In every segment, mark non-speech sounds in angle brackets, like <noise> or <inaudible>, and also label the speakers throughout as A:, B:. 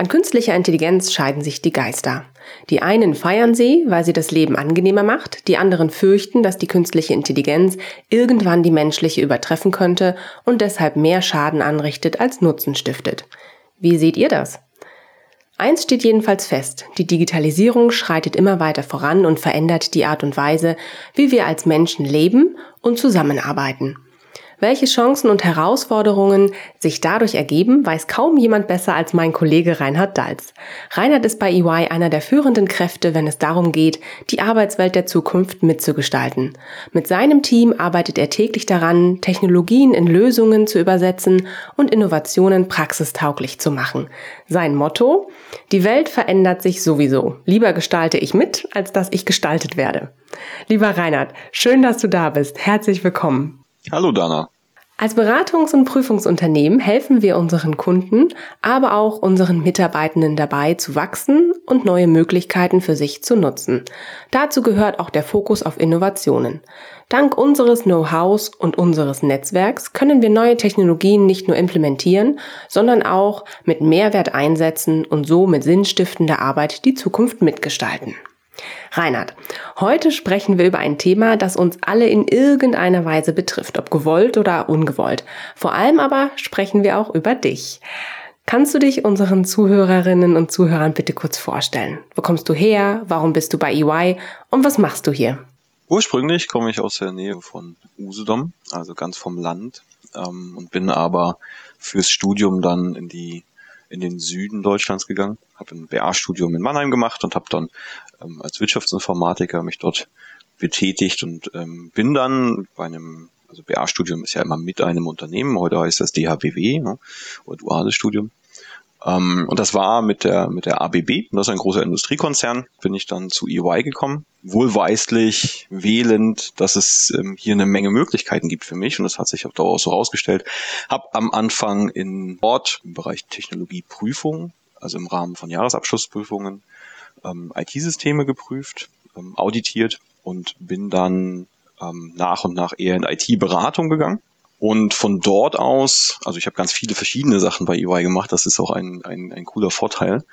A: An künstlicher Intelligenz scheiden sich die Geister. Die einen feiern sie, weil sie das Leben angenehmer macht, die anderen fürchten, dass die künstliche Intelligenz irgendwann die menschliche übertreffen könnte und deshalb mehr Schaden anrichtet als Nutzen stiftet. Wie seht ihr das? Eins steht jedenfalls fest, die Digitalisierung schreitet immer weiter voran und verändert die Art und Weise, wie wir als Menschen leben und zusammenarbeiten. Welche Chancen und Herausforderungen sich dadurch ergeben, weiß kaum jemand besser als mein Kollege Reinhard Dalz. Reinhard ist bei EY einer der führenden Kräfte, wenn es darum geht, die Arbeitswelt der Zukunft mitzugestalten. Mit seinem Team arbeitet er täglich daran, Technologien in Lösungen zu übersetzen und Innovationen praxistauglich zu machen. Sein Motto? Die Welt verändert sich sowieso. Lieber gestalte ich mit, als dass ich gestaltet werde. Lieber Reinhard, schön, dass du da bist. Herzlich willkommen.
B: Hallo Dana.
A: Als Beratungs- und Prüfungsunternehmen helfen wir unseren Kunden, aber auch unseren Mitarbeitenden dabei zu wachsen und neue Möglichkeiten für sich zu nutzen. Dazu gehört auch der Fokus auf Innovationen. Dank unseres Know-hows und unseres Netzwerks können wir neue Technologien nicht nur implementieren, sondern auch mit Mehrwert einsetzen und so mit sinnstiftender Arbeit die Zukunft mitgestalten. Reinhard, heute sprechen wir über ein Thema, das uns alle in irgendeiner Weise betrifft, ob gewollt oder ungewollt. Vor allem aber sprechen wir auch über dich. Kannst du dich unseren Zuhörerinnen und Zuhörern bitte kurz vorstellen? Wo kommst du her? Warum bist du bei EY? Und was machst du hier?
B: Ursprünglich komme ich aus der Nähe von Usedom, also ganz vom Land, ähm, und bin aber fürs Studium dann in die in den Süden Deutschlands gegangen, habe ein BA-Studium in Mannheim gemacht und habe dann ähm, als Wirtschaftsinformatiker mich dort betätigt und ähm, bin dann bei einem, also BA-Studium ist ja immer mit einem Unternehmen, heute heißt das DHBW, ne, oder duales Studium, ähm, und das war mit der, mit der ABB, und das ist ein großer Industriekonzern, bin ich dann zu EY gekommen, wohlweislich wählend, dass es ähm, hier eine Menge Möglichkeiten gibt für mich und das hat sich auf Dauer auch so herausgestellt. Hab am Anfang in Ort im Bereich Technologieprüfung, also im Rahmen von Jahresabschlussprüfungen, ähm, IT-Systeme geprüft, ähm, auditiert und bin dann ähm, nach und nach eher in IT-Beratung gegangen und von dort aus, also ich habe ganz viele verschiedene Sachen bei EY gemacht, das ist auch ein, ein, ein cooler Vorteil.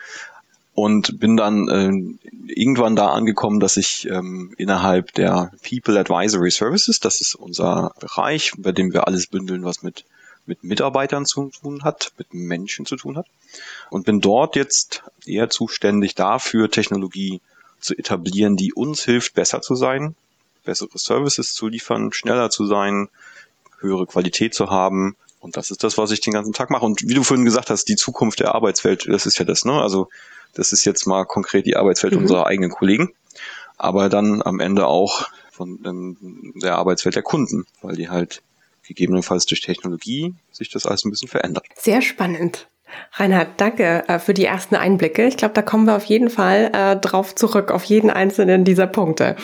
B: Und bin dann äh, irgendwann da angekommen, dass ich ähm, innerhalb der People Advisory Services, das ist unser Bereich, bei dem wir alles bündeln, was mit, mit Mitarbeitern zu tun hat, mit Menschen zu tun hat. Und bin dort jetzt eher zuständig dafür, Technologie zu etablieren, die uns hilft, besser zu sein, bessere Services zu liefern, schneller zu sein, höhere Qualität zu haben. Und das ist das, was ich den ganzen Tag mache. Und wie du vorhin gesagt hast, die Zukunft der Arbeitswelt, das ist ja das, ne? Also das ist jetzt mal konkret die Arbeitswelt mhm. unserer eigenen Kollegen, aber dann am Ende auch von ähm, der Arbeitswelt der Kunden, weil die halt gegebenenfalls durch Technologie sich das alles ein bisschen verändert.
A: Sehr spannend. Reinhard, danke äh, für die ersten Einblicke. Ich glaube, da kommen wir auf jeden Fall äh, drauf zurück, auf jeden einzelnen dieser Punkte.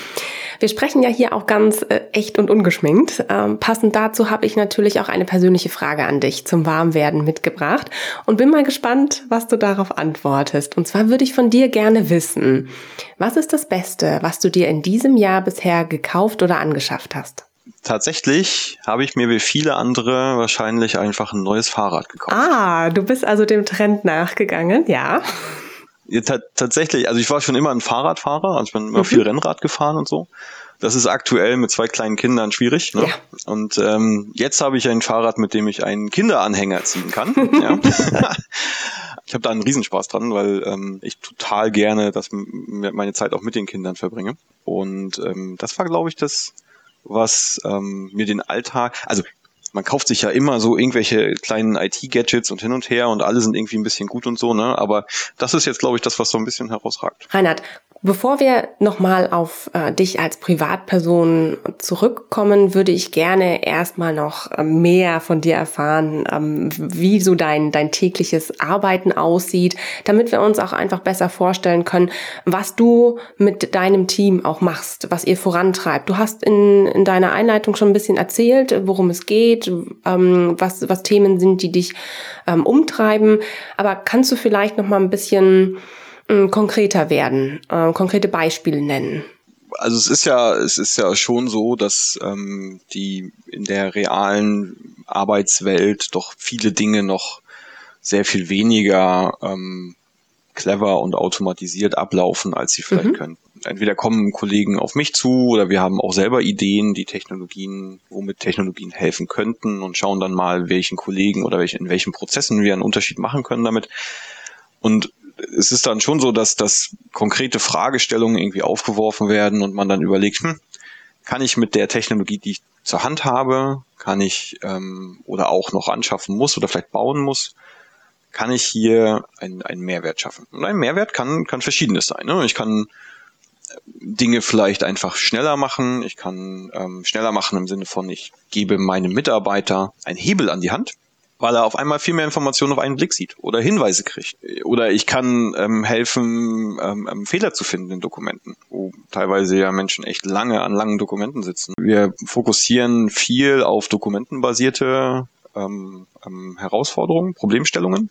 A: Wir sprechen ja hier auch ganz äh, echt und ungeschminkt. Ähm, passend dazu habe ich natürlich auch eine persönliche Frage an dich zum Warmwerden mitgebracht und bin mal gespannt, was du darauf antwortest. Und zwar würde ich von dir gerne wissen, was ist das Beste, was du dir in diesem Jahr bisher gekauft oder angeschafft hast?
B: Tatsächlich habe ich mir wie viele andere wahrscheinlich einfach ein neues Fahrrad gekauft.
A: Ah, du bist also dem Trend nachgegangen, ja.
B: ja tatsächlich, also ich war schon immer ein Fahrradfahrer, also ich bin immer mhm. viel Rennrad gefahren und so. Das ist aktuell mit zwei kleinen Kindern schwierig. Ne? Ja. Und ähm, jetzt habe ich ein Fahrrad, mit dem ich einen Kinderanhänger ziehen kann. <laughs> ja. <laughs> ich habe da einen Riesenspaß dran, weil ähm, ich total gerne das, meine Zeit auch mit den Kindern verbringe. Und ähm, das war, glaube ich, das was ähm, mir den Alltag, also man kauft sich ja immer so irgendwelche kleinen IT-Gadgets und hin und her und alle sind irgendwie ein bisschen gut und so, ne? Aber das ist jetzt, glaube ich, das, was so ein bisschen herausragt.
A: Reinhard, Bevor wir nochmal auf äh, dich als Privatperson zurückkommen, würde ich gerne erstmal noch äh, mehr von dir erfahren, ähm, wie so dein, dein tägliches Arbeiten aussieht, damit wir uns auch einfach besser vorstellen können, was du mit deinem Team auch machst, was ihr vorantreibt. Du hast in, in deiner Einleitung schon ein bisschen erzählt, worum es geht, ähm, was, was Themen sind, die dich ähm, umtreiben. Aber kannst du vielleicht noch mal ein bisschen konkreter werden, äh, konkrete Beispiele nennen?
B: Also es ist ja, es ist ja schon so, dass ähm, die in der realen Arbeitswelt doch viele Dinge noch sehr viel weniger ähm, clever und automatisiert ablaufen, als sie vielleicht mhm. können. Entweder kommen Kollegen auf mich zu oder wir haben auch selber Ideen, die Technologien, womit Technologien helfen könnten und schauen dann mal, welchen Kollegen oder welchen, in welchen Prozessen wir einen Unterschied machen können damit. Und es ist dann schon so, dass, dass konkrete Fragestellungen irgendwie aufgeworfen werden und man dann überlegt, hm, kann ich mit der Technologie, die ich zur Hand habe, kann ich ähm, oder auch noch anschaffen muss oder vielleicht bauen muss, kann ich hier einen, einen Mehrwert schaffen. Und ein Mehrwert kann, kann verschiedenes sein. Ne? Ich kann äh, Dinge vielleicht einfach schneller machen. Ich kann ähm, schneller machen im Sinne von, ich gebe meinem Mitarbeiter einen Hebel an die Hand weil er auf einmal viel mehr Informationen auf einen Blick sieht oder Hinweise kriegt. Oder ich kann ähm, helfen, ähm, ähm, Fehler zu finden in Dokumenten, wo teilweise ja Menschen echt lange an langen Dokumenten sitzen. Wir fokussieren viel auf dokumentenbasierte ähm, ähm, Herausforderungen, Problemstellungen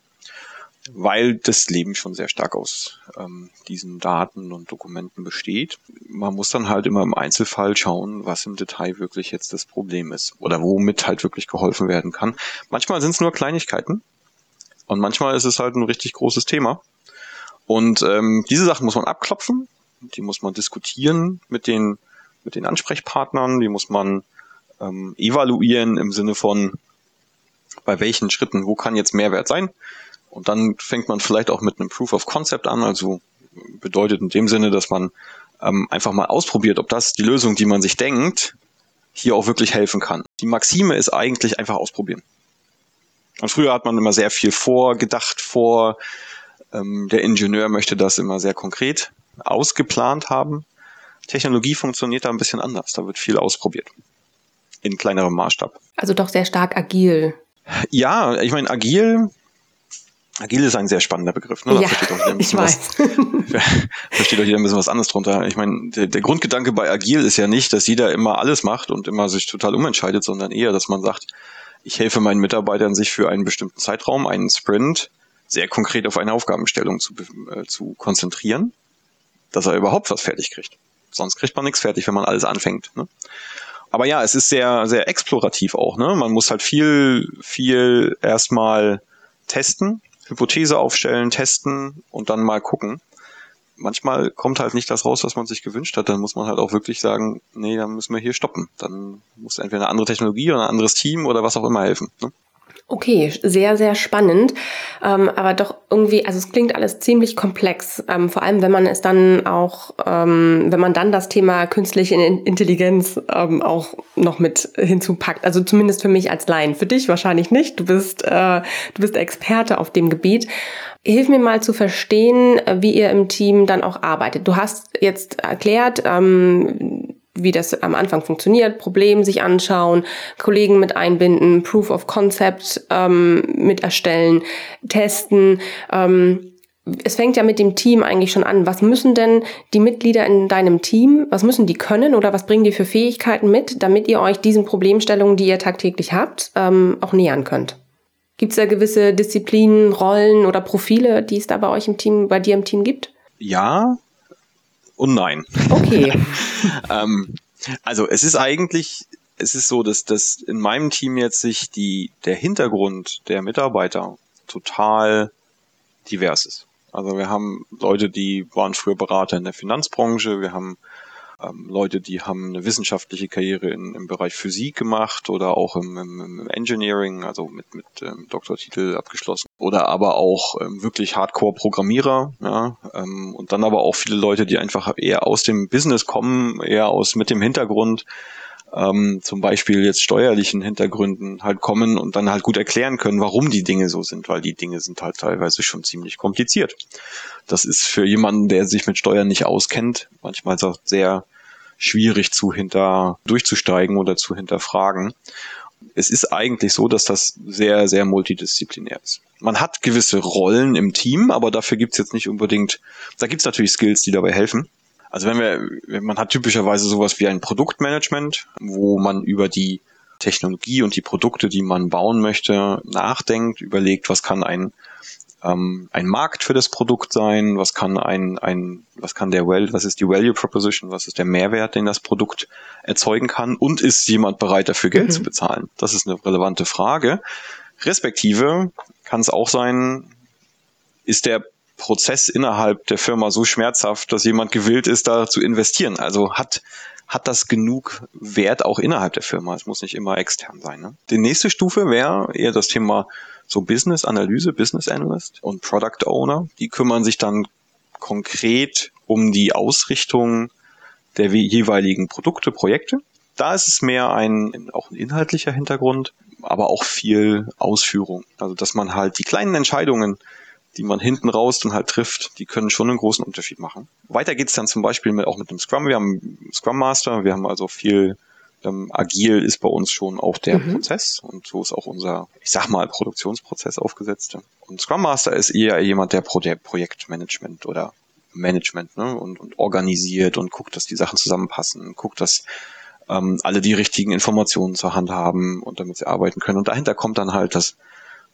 B: weil das Leben schon sehr stark aus ähm, diesen Daten und Dokumenten besteht. Man muss dann halt immer im Einzelfall schauen, was im Detail wirklich jetzt das Problem ist oder womit halt wirklich geholfen werden kann. Manchmal sind es nur Kleinigkeiten und manchmal ist es halt ein richtig großes Thema. Und ähm, diese Sachen muss man abklopfen, die muss man diskutieren mit den, mit den Ansprechpartnern, die muss man ähm, evaluieren im Sinne von, bei welchen Schritten, wo kann jetzt Mehrwert sein und dann fängt man vielleicht auch mit einem Proof of Concept an, also bedeutet in dem Sinne, dass man ähm, einfach mal ausprobiert, ob das die Lösung, die man sich denkt, hier auch wirklich helfen kann. Die Maxime ist eigentlich einfach ausprobieren. Und früher hat man immer sehr viel vorgedacht, vor, ähm, der Ingenieur möchte das immer sehr konkret ausgeplant haben. Technologie funktioniert da ein bisschen anders. Da wird viel ausprobiert. In kleinerem Maßstab.
A: Also doch sehr stark agil.
B: Ja, ich meine, agil Agil ist ein sehr spannender Begriff. Ne? Da
A: ja, versteht auch ein bisschen ich was, <laughs>
B: versteht auch jeder ein bisschen was anderes drunter. Ich meine, der, der, Grundgedanke bei Agil ist ja nicht, dass jeder immer alles macht und immer sich total umentscheidet, sondern eher, dass man sagt, ich helfe meinen Mitarbeitern, sich für einen bestimmten Zeitraum, einen Sprint, sehr konkret auf eine Aufgabenstellung zu, äh, zu konzentrieren, dass er überhaupt was fertig kriegt. Sonst kriegt man nichts fertig, wenn man alles anfängt. Ne? Aber ja, es ist sehr, sehr explorativ auch. Ne? Man muss halt viel, viel erstmal testen, Hypothese aufstellen, testen und dann mal gucken. Manchmal kommt halt nicht das raus, was man sich gewünscht hat. Dann muss man halt auch wirklich sagen, nee, dann müssen wir hier stoppen. Dann muss entweder eine andere Technologie oder ein anderes Team oder was auch immer helfen. Ne?
A: Okay, sehr, sehr spannend. Ähm, aber doch irgendwie, also es klingt alles ziemlich komplex. Ähm, vor allem, wenn man es dann auch, ähm, wenn man dann das Thema künstliche Intelligenz ähm, auch noch mit hinzupackt. Also zumindest für mich als Laien. Für dich wahrscheinlich nicht. Du bist, äh, du bist Experte auf dem Gebiet. Hilf mir mal zu verstehen, wie ihr im Team dann auch arbeitet. Du hast jetzt erklärt, ähm, wie das am Anfang funktioniert, Problem sich anschauen, Kollegen mit einbinden, Proof of Concept ähm, mit erstellen, testen. Ähm, es fängt ja mit dem Team eigentlich schon an. Was müssen denn die Mitglieder in deinem Team, was müssen die können oder was bringen die für Fähigkeiten mit, damit ihr euch diesen Problemstellungen, die ihr tagtäglich habt, ähm, auch nähern könnt? Gibt es da gewisse Disziplinen, Rollen oder Profile, die es da bei euch im Team, bei dir im Team gibt?
B: Ja, und nein.
A: Okay. <laughs>
B: ähm, also es ist eigentlich, es ist so, dass, dass in meinem Team jetzt sich die, der Hintergrund der Mitarbeiter total divers ist. Also wir haben Leute, die waren früher Berater in der Finanzbranche, wir haben ähm, Leute, die haben eine wissenschaftliche Karriere in, im Bereich Physik gemacht oder auch im, im, Engineering, also mit, mit ähm, Doktortitel abgeschlossen. Oder aber auch ähm, wirklich Hardcore-Programmierer, ja, ähm, und dann aber auch viele Leute, die einfach eher aus dem Business kommen, eher aus mit dem Hintergrund, ähm, zum Beispiel jetzt steuerlichen Hintergründen halt kommen und dann halt gut erklären können, warum die Dinge so sind, weil die Dinge sind halt teilweise schon ziemlich kompliziert. Das ist für jemanden, der sich mit Steuern nicht auskennt, manchmal auch sehr schwierig zu hinter durchzusteigen oder zu hinterfragen. Es ist eigentlich so, dass das sehr, sehr multidisziplinär ist. Man hat gewisse Rollen im Team, aber dafür gibt's jetzt nicht unbedingt, da gibt's natürlich Skills, die dabei helfen. Also wenn wir, man hat typischerweise sowas wie ein Produktmanagement, wo man über die Technologie und die Produkte, die man bauen möchte, nachdenkt, überlegt, was kann ein ähm, ein Markt für das Produkt sein, was kann ein, ein, was kann der Well, was ist die Value Proposition, was ist der Mehrwert, den das Produkt erzeugen kann und ist jemand bereit dafür Geld mhm. zu bezahlen? Das ist eine relevante Frage. Respektive kann es auch sein, ist der Prozess innerhalb der Firma so schmerzhaft, dass jemand gewillt ist, da zu investieren. Also hat, hat das genug Wert auch innerhalb der Firma. Es muss nicht immer extern sein. Ne? Die nächste Stufe wäre eher das Thema so Business Analyse, Business Analyst und Product Owner. Die kümmern sich dann konkret um die Ausrichtung der jeweiligen Produkte, Projekte. Da ist es mehr ein, auch ein inhaltlicher Hintergrund, aber auch viel Ausführung. Also, dass man halt die kleinen Entscheidungen die man hinten raus dann halt trifft, die können schon einen großen Unterschied machen. Weiter geht's dann zum Beispiel mit, auch mit dem Scrum. Wir haben Scrum Master, wir haben also viel ähm, agil ist bei uns schon auch der mhm. Prozess und so ist auch unser, ich sag mal, Produktionsprozess aufgesetzt. Und Scrum Master ist eher jemand, der Pro Projektmanagement oder Management ne, und, und organisiert und guckt, dass die Sachen zusammenpassen, guckt, dass ähm, alle die richtigen Informationen zur Hand haben und damit sie arbeiten können. Und dahinter kommt dann halt das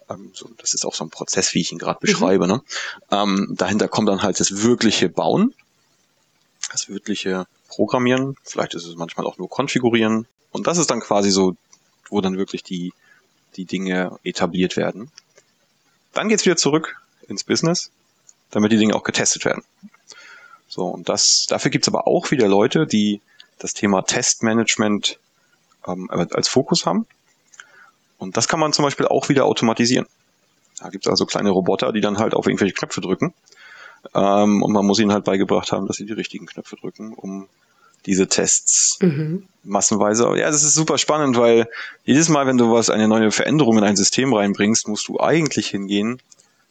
B: ähm, so, das ist auch so ein Prozess, wie ich ihn gerade beschreibe. Mhm. Ne? Ähm, dahinter kommt dann halt das wirkliche Bauen, das wirkliche Programmieren, vielleicht ist es manchmal auch nur Konfigurieren. Und das ist dann quasi so, wo dann wirklich die, die Dinge etabliert werden. Dann geht's wieder zurück ins Business, damit die Dinge auch getestet werden. So, und das, dafür gibt's aber auch wieder Leute, die das Thema Testmanagement ähm, als Fokus haben. Und das kann man zum Beispiel auch wieder automatisieren. Da gibt es also kleine Roboter, die dann halt auf irgendwelche Knöpfe drücken. Ähm, und man muss ihnen halt beigebracht haben, dass sie die richtigen Knöpfe drücken, um diese Tests mhm. massenweise. Ja, das ist super spannend, weil jedes Mal, wenn du was, eine neue Veränderung in ein System reinbringst, musst du eigentlich hingehen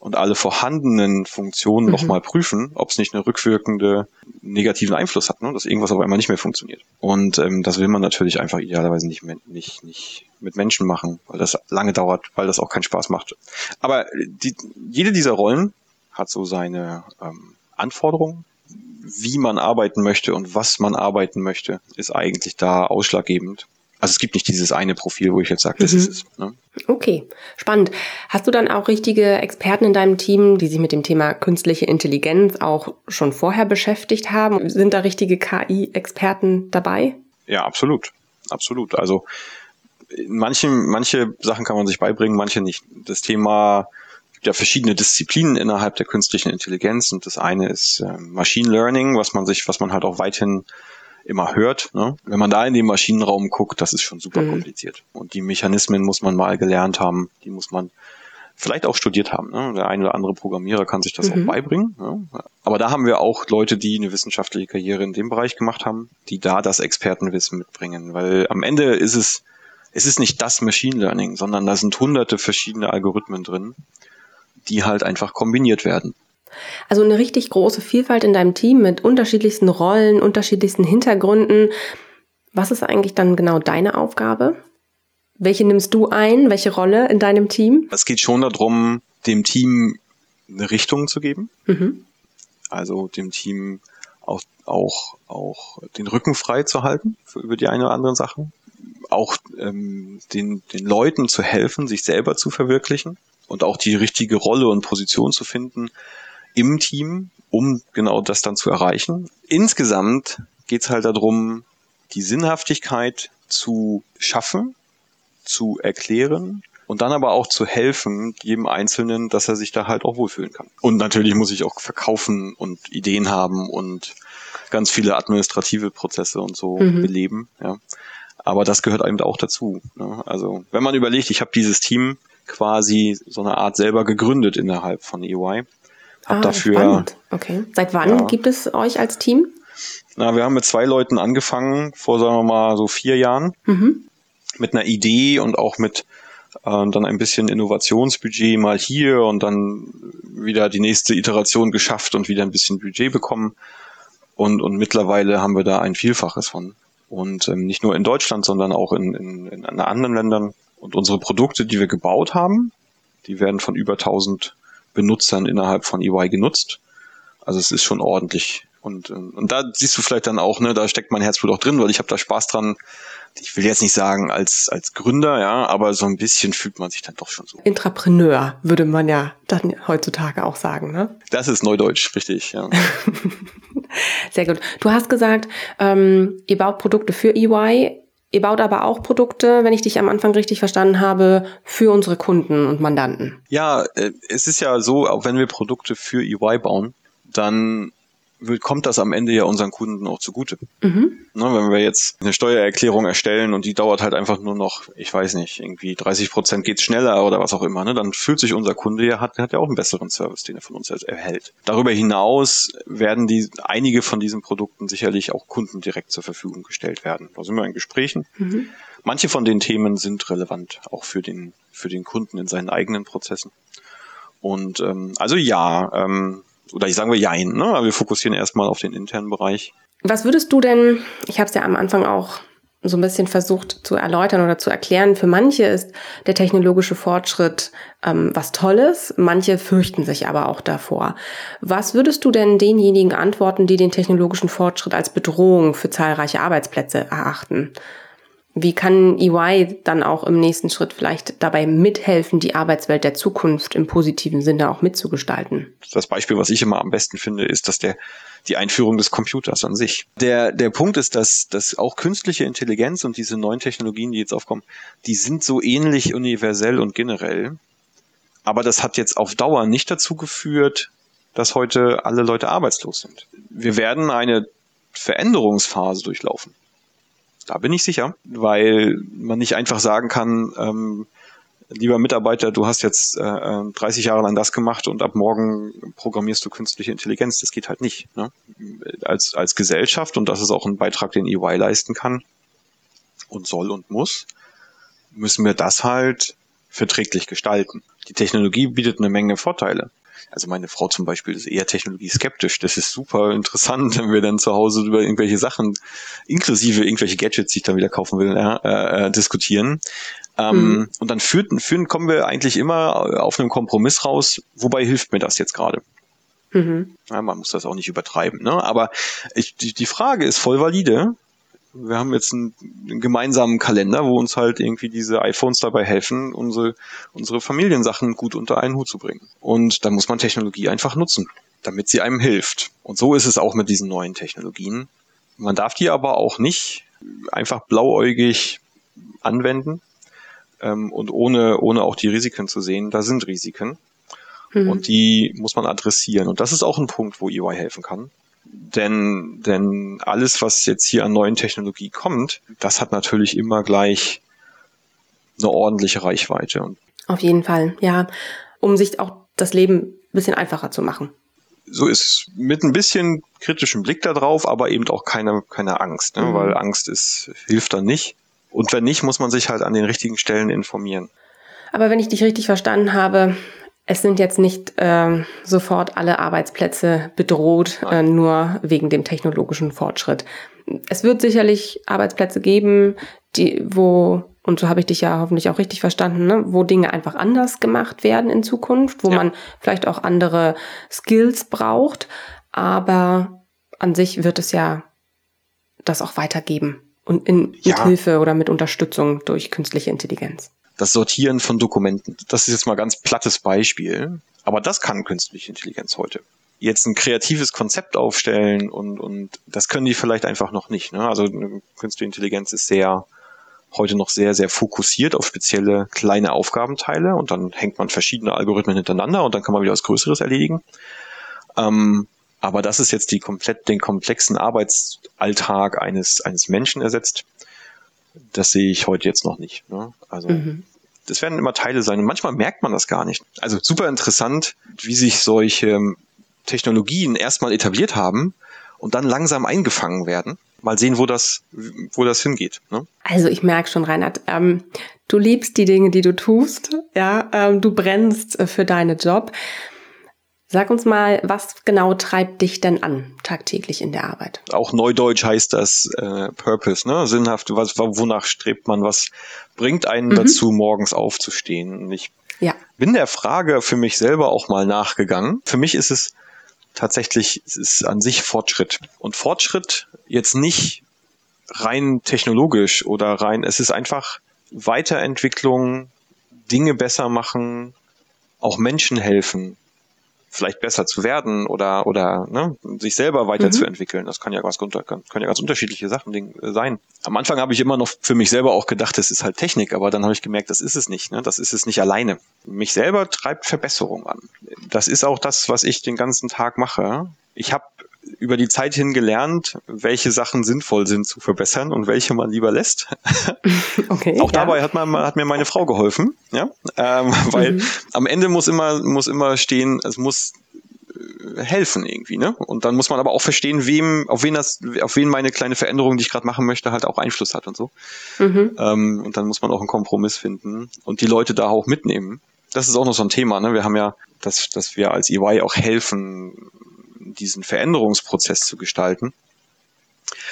B: und alle vorhandenen Funktionen mhm. nochmal prüfen, ob es nicht eine rückwirkende negativen Einfluss hat, ne? dass irgendwas auf einmal nicht mehr funktioniert. Und ähm, das will man natürlich einfach idealerweise nicht, mehr, nicht, nicht mit Menschen machen, weil das lange dauert, weil das auch keinen Spaß macht. Aber die, jede dieser Rollen hat so seine ähm, Anforderungen, wie man arbeiten möchte und was man arbeiten möchte, ist eigentlich da ausschlaggebend. Also es gibt nicht dieses eine Profil, wo ich jetzt sage, das mhm. ist es. Ne?
A: Okay, spannend. Hast du dann auch richtige Experten in deinem Team, die sich mit dem Thema künstliche Intelligenz auch schon vorher beschäftigt haben? Sind da richtige KI-Experten dabei?
B: Ja, absolut. Absolut. Also manche, manche Sachen kann man sich beibringen, manche nicht. Das Thema gibt ja verschiedene Disziplinen innerhalb der künstlichen Intelligenz und das eine ist äh, Machine Learning, was man sich, was man halt auch weithin immer hört. Ne? Wenn man da in den Maschinenraum guckt, das ist schon super mhm. kompliziert. Und die Mechanismen muss man mal gelernt haben, die muss man vielleicht auch studiert haben. Ne? Der eine oder andere Programmierer kann sich das mhm. auch beibringen. Ne? Aber da haben wir auch Leute, die eine wissenschaftliche Karriere in dem Bereich gemacht haben, die da das Expertenwissen mitbringen. Weil am Ende ist es, es ist nicht das Machine Learning, sondern da sind hunderte verschiedene Algorithmen drin, die halt einfach kombiniert werden.
A: Also eine richtig große Vielfalt in deinem Team mit unterschiedlichsten Rollen, unterschiedlichsten Hintergründen. Was ist eigentlich dann genau deine Aufgabe? Welche nimmst du ein? Welche Rolle in deinem Team?
B: Es geht schon darum, dem Team eine Richtung zu geben. Mhm. Also dem Team auch, auch, auch den Rücken frei zu halten für über die eine oder andere Sache. Auch ähm, den, den Leuten zu helfen, sich selber zu verwirklichen und auch die richtige Rolle und Position zu finden, im Team, um genau das dann zu erreichen. Insgesamt geht es halt darum, die Sinnhaftigkeit zu schaffen, zu erklären und dann aber auch zu helfen, jedem Einzelnen, dass er sich da halt auch wohlfühlen kann. Und natürlich muss ich auch verkaufen und Ideen haben und ganz viele administrative Prozesse und so mhm. beleben. Ja. Aber das gehört eben auch dazu. Ne? Also wenn man überlegt, ich habe dieses Team quasi so eine Art selber gegründet innerhalb von EY hab
A: ah, dafür. Spannend. Okay. Seit wann ja, gibt es euch als Team?
B: Na, wir haben mit zwei Leuten angefangen, vor sagen wir mal so vier Jahren, mhm. mit einer Idee und auch mit äh, dann ein bisschen Innovationsbudget mal hier und dann wieder die nächste Iteration geschafft und wieder ein bisschen Budget bekommen. Und, und mittlerweile haben wir da ein Vielfaches von. Und ähm, nicht nur in Deutschland, sondern auch in, in, in anderen Ländern. Und unsere Produkte, die wir gebaut haben, die werden von über 1000 Benutzern innerhalb von EY genutzt. Also es ist schon ordentlich. Und, und da siehst du vielleicht dann auch, ne, da steckt mein Herzblut auch drin, weil ich habe da Spaß dran, ich will jetzt nicht sagen als, als Gründer, ja, aber so ein bisschen fühlt man sich dann doch schon so.
A: Intrapreneur würde man ja dann heutzutage auch sagen, ne?
B: Das ist Neudeutsch, richtig, ja. <laughs>
A: Sehr gut. Du hast gesagt, ähm, ihr baut Produkte für EY. Ihr baut aber auch Produkte, wenn ich dich am Anfang richtig verstanden habe, für unsere Kunden und Mandanten.
B: Ja, äh, es ist ja so, auch wenn wir Produkte für EY bauen, dann kommt das am Ende ja unseren Kunden auch zugute. Mhm. Ne, wenn wir jetzt eine Steuererklärung erstellen und die dauert halt einfach nur noch, ich weiß nicht, irgendwie 30 Prozent geht's schneller oder was auch immer, ne, dann fühlt sich unser Kunde ja, hat, hat ja auch einen besseren Service, den er von uns erhält. Darüber hinaus werden die, einige von diesen Produkten sicherlich auch Kunden direkt zur Verfügung gestellt werden. Da sind wir in Gesprächen. Mhm. Manche von den Themen sind relevant, auch für den, für den Kunden in seinen eigenen Prozessen. Und ähm, also ja, ähm, oder ich sagen wir Jein, ne? aber wir fokussieren erstmal auf den internen Bereich.
A: Was würdest du denn, ich habe es ja am Anfang auch so ein bisschen versucht zu erläutern oder zu erklären. Für manche ist der technologische Fortschritt ähm, was Tolles, manche fürchten sich aber auch davor. Was würdest du denn denjenigen antworten, die den technologischen Fortschritt als Bedrohung für zahlreiche Arbeitsplätze erachten? Wie kann EY dann auch im nächsten Schritt vielleicht dabei mithelfen, die Arbeitswelt der Zukunft im positiven Sinne auch mitzugestalten?
B: Das Beispiel, was ich immer am besten finde, ist, dass der die Einführung des Computers an sich. Der, der Punkt ist, dass, dass auch künstliche Intelligenz und diese neuen Technologien, die jetzt aufkommen, die sind so ähnlich universell und generell. Aber das hat jetzt auf Dauer nicht dazu geführt, dass heute alle Leute arbeitslos sind. Wir werden eine Veränderungsphase durchlaufen. Da bin ich sicher, weil man nicht einfach sagen kann, ähm, lieber Mitarbeiter, du hast jetzt äh, 30 Jahre lang das gemacht und ab morgen programmierst du künstliche Intelligenz. Das geht halt nicht. Ne? Als, als Gesellschaft, und das ist auch ein Beitrag, den EY leisten kann und soll und muss, müssen wir das halt verträglich gestalten. Die Technologie bietet eine Menge Vorteile. Also meine Frau zum Beispiel ist eher technologieskeptisch. Das ist super interessant, wenn wir dann zu Hause über irgendwelche Sachen, inklusive irgendwelche Gadgets, die ich dann wieder kaufen will, äh, äh, diskutieren. Ähm, mhm. Und dann führen, führen, kommen wir eigentlich immer auf einen Kompromiss raus. Wobei hilft mir das jetzt gerade? Mhm. Ja, man muss das auch nicht übertreiben. Ne? Aber ich, die, die Frage ist voll valide wir haben jetzt einen, einen, gemeinsamen Kalender, wo uns halt irgendwie diese iPhones dabei helfen, unsere, unsere Familiensachen gut unter einen Hut zu bringen. Und da muss man Technologie einfach nutzen, damit sie einem hilft. Und so ist es auch mit diesen neuen Technologien. Man darf die aber auch nicht einfach blauäugig anwenden ähm, und ohne, ohne auch die Risiken zu sehen. Da sind Risiken. Mhm. Und die muss man adressieren. Und das ist auch ein Punkt, wo EY helfen kann. Denn, denn alles, was jetzt hier an neuen Technologie kommt, das hat natürlich immer gleich eine ordentliche Reichweite.
A: Auf jeden Fall, ja. Um sich auch das Leben ein bisschen einfacher zu machen.
B: So ist mit ein bisschen kritischem Blick darauf, aber eben auch keine, keine Angst, ne? Mhm. weil Angst ist, hilft dann nicht. Und wenn nicht, muss man sich halt an den richtigen Stellen informieren.
A: Aber wenn ich dich richtig verstanden habe, es sind jetzt nicht äh, sofort alle Arbeitsplätze bedroht, äh, nur wegen dem technologischen Fortschritt. Es wird sicherlich Arbeitsplätze geben, die, wo, und so habe ich dich ja hoffentlich auch richtig verstanden, ne, wo Dinge einfach anders gemacht werden in Zukunft, wo ja. man vielleicht auch andere Skills braucht. Aber an sich wird es ja das auch weitergeben und in, ja. mit Hilfe oder mit Unterstützung durch künstliche Intelligenz
B: das Sortieren von Dokumenten. Das ist jetzt mal ganz plattes Beispiel, aber das kann künstliche Intelligenz heute. Jetzt ein kreatives Konzept aufstellen und, und das können die vielleicht einfach noch nicht. Ne? Also künstliche Intelligenz ist sehr heute noch sehr, sehr fokussiert auf spezielle kleine Aufgabenteile und dann hängt man verschiedene Algorithmen hintereinander und dann kann man wieder was Größeres erledigen. Ähm, aber das ist jetzt die komplett, den komplexen Arbeitsalltag eines, eines Menschen ersetzt das sehe ich heute jetzt noch nicht. Ne? Also mhm. das werden immer Teile sein und manchmal merkt man das gar nicht. Also super interessant, wie sich solche Technologien erstmal etabliert haben und dann langsam eingefangen werden. Mal sehen, wo das, wo das hingeht. Ne?
A: Also ich merke schon, Reinhard, ähm, du liebst die Dinge, die du tust, ja, ähm, du brennst äh, für deinen Job. Sag uns mal, was genau treibt dich denn an tagtäglich in der Arbeit?
B: Auch neudeutsch heißt das äh, Purpose, ne? Sinnhaft, was, wonach strebt man, was bringt einen mhm. dazu, morgens aufzustehen? Ich ja. bin der Frage für mich selber auch mal nachgegangen. Für mich ist es tatsächlich, es ist an sich Fortschritt. Und Fortschritt jetzt nicht rein technologisch oder rein, es ist einfach Weiterentwicklung, Dinge besser machen, auch Menschen helfen, vielleicht besser zu werden oder oder ne, sich selber weiterzuentwickeln. Mhm. Das kann ja ganz kann, können ja ganz unterschiedliche Sachen äh, sein. Am Anfang habe ich immer noch für mich selber auch gedacht, das ist halt Technik, aber dann habe ich gemerkt, das ist es nicht. Ne? Das ist es nicht alleine. Mich selber treibt Verbesserung an. Das ist auch das, was ich den ganzen Tag mache. Ich habe über die Zeit hin gelernt, welche Sachen sinnvoll sind zu verbessern und welche man lieber lässt. <laughs> Okay, Auch dabei hat, man, hat mir meine Frau geholfen, ja, ähm, <laughs> weil mhm. am Ende muss immer muss immer stehen, es muss äh, helfen irgendwie, ne? Und dann muss man aber auch verstehen, wem, auf wen das, auf wen meine kleine Veränderung, die ich gerade machen möchte, halt auch Einfluss hat und so. Mhm. Ähm, und dann muss man auch einen Kompromiss finden und die Leute da auch mitnehmen. Das ist auch noch so ein Thema, ne? Wir haben ja, dass, dass wir als EY auch helfen, diesen Veränderungsprozess zu gestalten.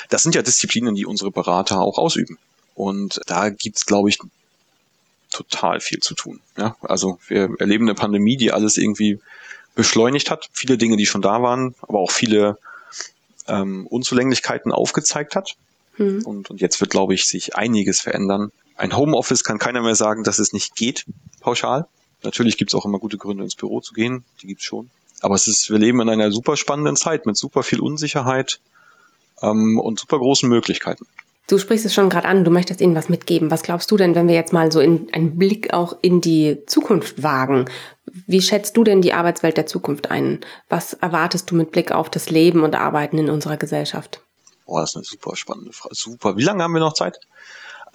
B: Das sind ja Disziplinen, die unsere Berater auch ausüben. Und da gibt's, glaube ich, total viel zu tun. Ja, also wir erleben eine Pandemie, die alles irgendwie beschleunigt hat, viele Dinge, die schon da waren, aber auch viele ähm, Unzulänglichkeiten aufgezeigt hat. Mhm. Und, und jetzt wird, glaube ich, sich einiges verändern. Ein Homeoffice kann keiner mehr sagen, dass es nicht geht, pauschal. Natürlich gibt's auch immer gute Gründe, ins Büro zu gehen. Die gibt's schon. Aber es ist, wir leben in einer super spannenden Zeit mit super viel Unsicherheit ähm, und super großen Möglichkeiten.
A: Du sprichst es schon gerade an, du möchtest ihnen was mitgeben. Was glaubst du denn, wenn wir jetzt mal so in, einen Blick auch in die Zukunft wagen? Wie schätzt du denn die Arbeitswelt der Zukunft ein? Was erwartest du mit Blick auf das Leben und Arbeiten in unserer Gesellschaft?
B: Boah, das ist eine super spannende Frage. Super. Wie lange haben wir noch Zeit?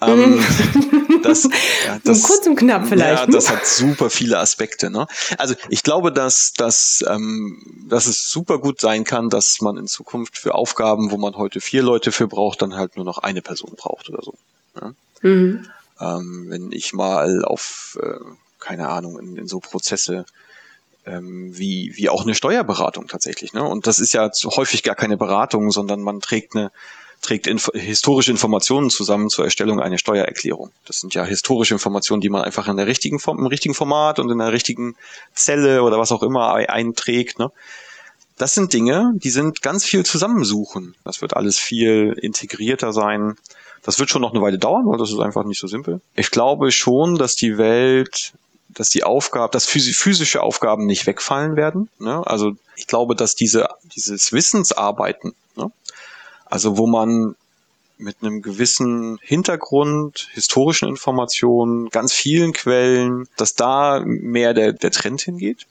B: Ähm,
A: mhm. <laughs> das, ja, das, kurz und knapp vielleicht.
B: Ja, das hat super viele Aspekte. Ne? Also ich glaube, dass, dass, ähm, dass es super gut sein kann, dass man in Zukunft für Aufgaben, wo man heute vier Leute für braucht, dann halt nur noch eine Person braucht oder so. Ja? Mhm. Ähm, wenn ich mal auf, äh, keine Ahnung, in, in so Prozesse ähm, wie, wie auch eine Steuerberatung tatsächlich. Ne? Und das ist ja häufig gar keine Beratung, sondern man trägt eine trägt inf historische Informationen zusammen zur Erstellung einer Steuererklärung. Das sind ja historische Informationen, die man einfach in der richtigen Form, im richtigen Format und in der richtigen Zelle oder was auch immer einträgt. Ne? Das sind Dinge, die sind ganz viel zusammensuchen. Das wird alles viel integrierter sein. Das wird schon noch eine Weile dauern, weil das ist einfach nicht so simpel. Ich glaube schon, dass die Welt dass die Aufgaben, dass physische Aufgaben nicht wegfallen werden. Ne? Also ich glaube, dass diese, dieses Wissensarbeiten? Also wo man mit einem gewissen Hintergrund, historischen Informationen, ganz vielen Quellen, dass da mehr der, der Trend hingeht,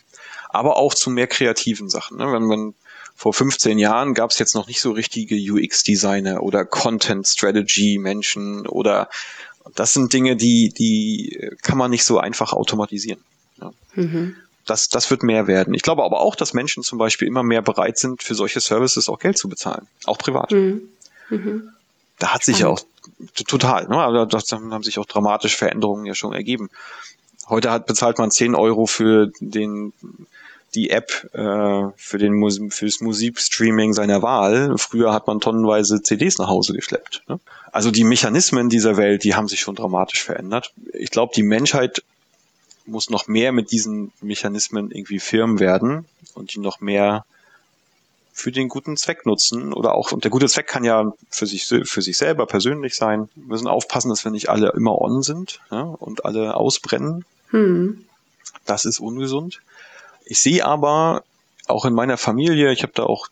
B: aber auch zu mehr kreativen Sachen. Ne? Wenn man vor 15 Jahren gab es jetzt noch nicht so richtige UX-Designer oder Content-Strategy-Menschen oder das sind Dinge, die, die kann man nicht so einfach automatisieren. Ja. Mhm. Das, das wird mehr werden. Ich glaube aber auch, dass Menschen zum Beispiel immer mehr bereit sind, für solche Services auch Geld zu bezahlen. Auch privat. Mhm. Mhm. Da hat sich ja auch total, ne? Also da haben sich auch dramatische Veränderungen ja schon ergeben. Heute hat, bezahlt man 10 Euro für den die App äh, für den fürs Musikstreaming seiner Wahl. Früher hat man tonnenweise CDs nach Hause geschleppt. Ne? Also die Mechanismen dieser Welt, die haben sich schon dramatisch verändert. Ich glaube, die Menschheit muss noch mehr mit diesen Mechanismen irgendwie firm werden und die noch mehr für den guten Zweck nutzen oder auch, und der gute Zweck kann ja für sich, für sich selber persönlich sein. Wir müssen aufpassen, dass wir nicht alle immer on sind ja, und alle ausbrennen. Hm. Das ist ungesund. Ich sehe aber auch in meiner Familie, ich habe da auch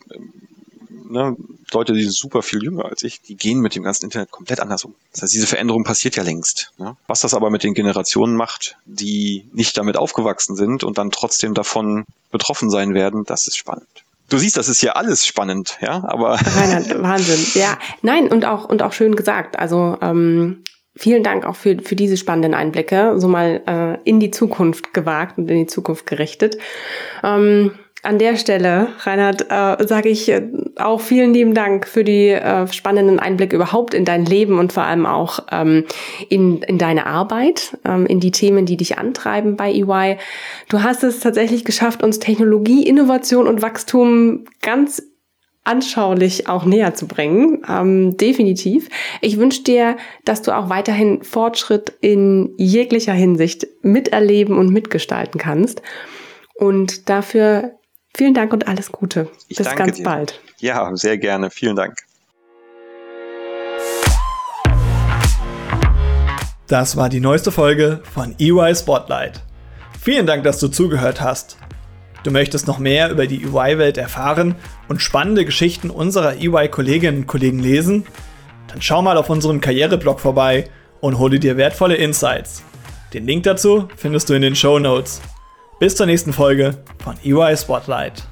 B: ne, Leute, die sind super viel jünger als ich, die gehen mit dem ganzen Internet komplett anders um. Das heißt, diese Veränderung passiert ja längst. Ne? Was das aber mit den Generationen macht, die nicht damit aufgewachsen sind und dann trotzdem davon betroffen sein werden, das ist spannend. Du siehst, das ist ja alles spannend, ja, aber. <laughs>
A: Reinhard, Wahnsinn. Ja, nein, und auch, und auch schön gesagt. Also, ähm, vielen Dank auch für, für diese spannenden Einblicke, so mal äh, in die Zukunft gewagt und in die Zukunft gerichtet. Ähm, an der Stelle, Reinhard, äh, sage ich äh, auch vielen lieben Dank für die äh, spannenden Einblicke überhaupt in dein Leben und vor allem auch ähm, in, in deine Arbeit, ähm, in die Themen, die dich antreiben bei EY. Du hast es tatsächlich geschafft, uns Technologie, Innovation und Wachstum ganz anschaulich auch näher zu bringen. Ähm, definitiv. Ich wünsche dir, dass du auch weiterhin Fortschritt in jeglicher Hinsicht miterleben und mitgestalten kannst. Und dafür Vielen Dank und alles Gute.
B: Ich Bis ganz dir. bald. Ja, sehr gerne. Vielen Dank.
C: Das war die neueste Folge von EY Spotlight. Vielen Dank, dass du zugehört hast. Du möchtest noch mehr über die EY-Welt erfahren und spannende Geschichten unserer EY-Kolleginnen und Kollegen lesen? Dann schau mal auf unserem Karriereblog vorbei und hole dir wertvolle Insights. Den Link dazu findest du in den Show Notes. Bis zur nächsten Folge von EY Spotlight.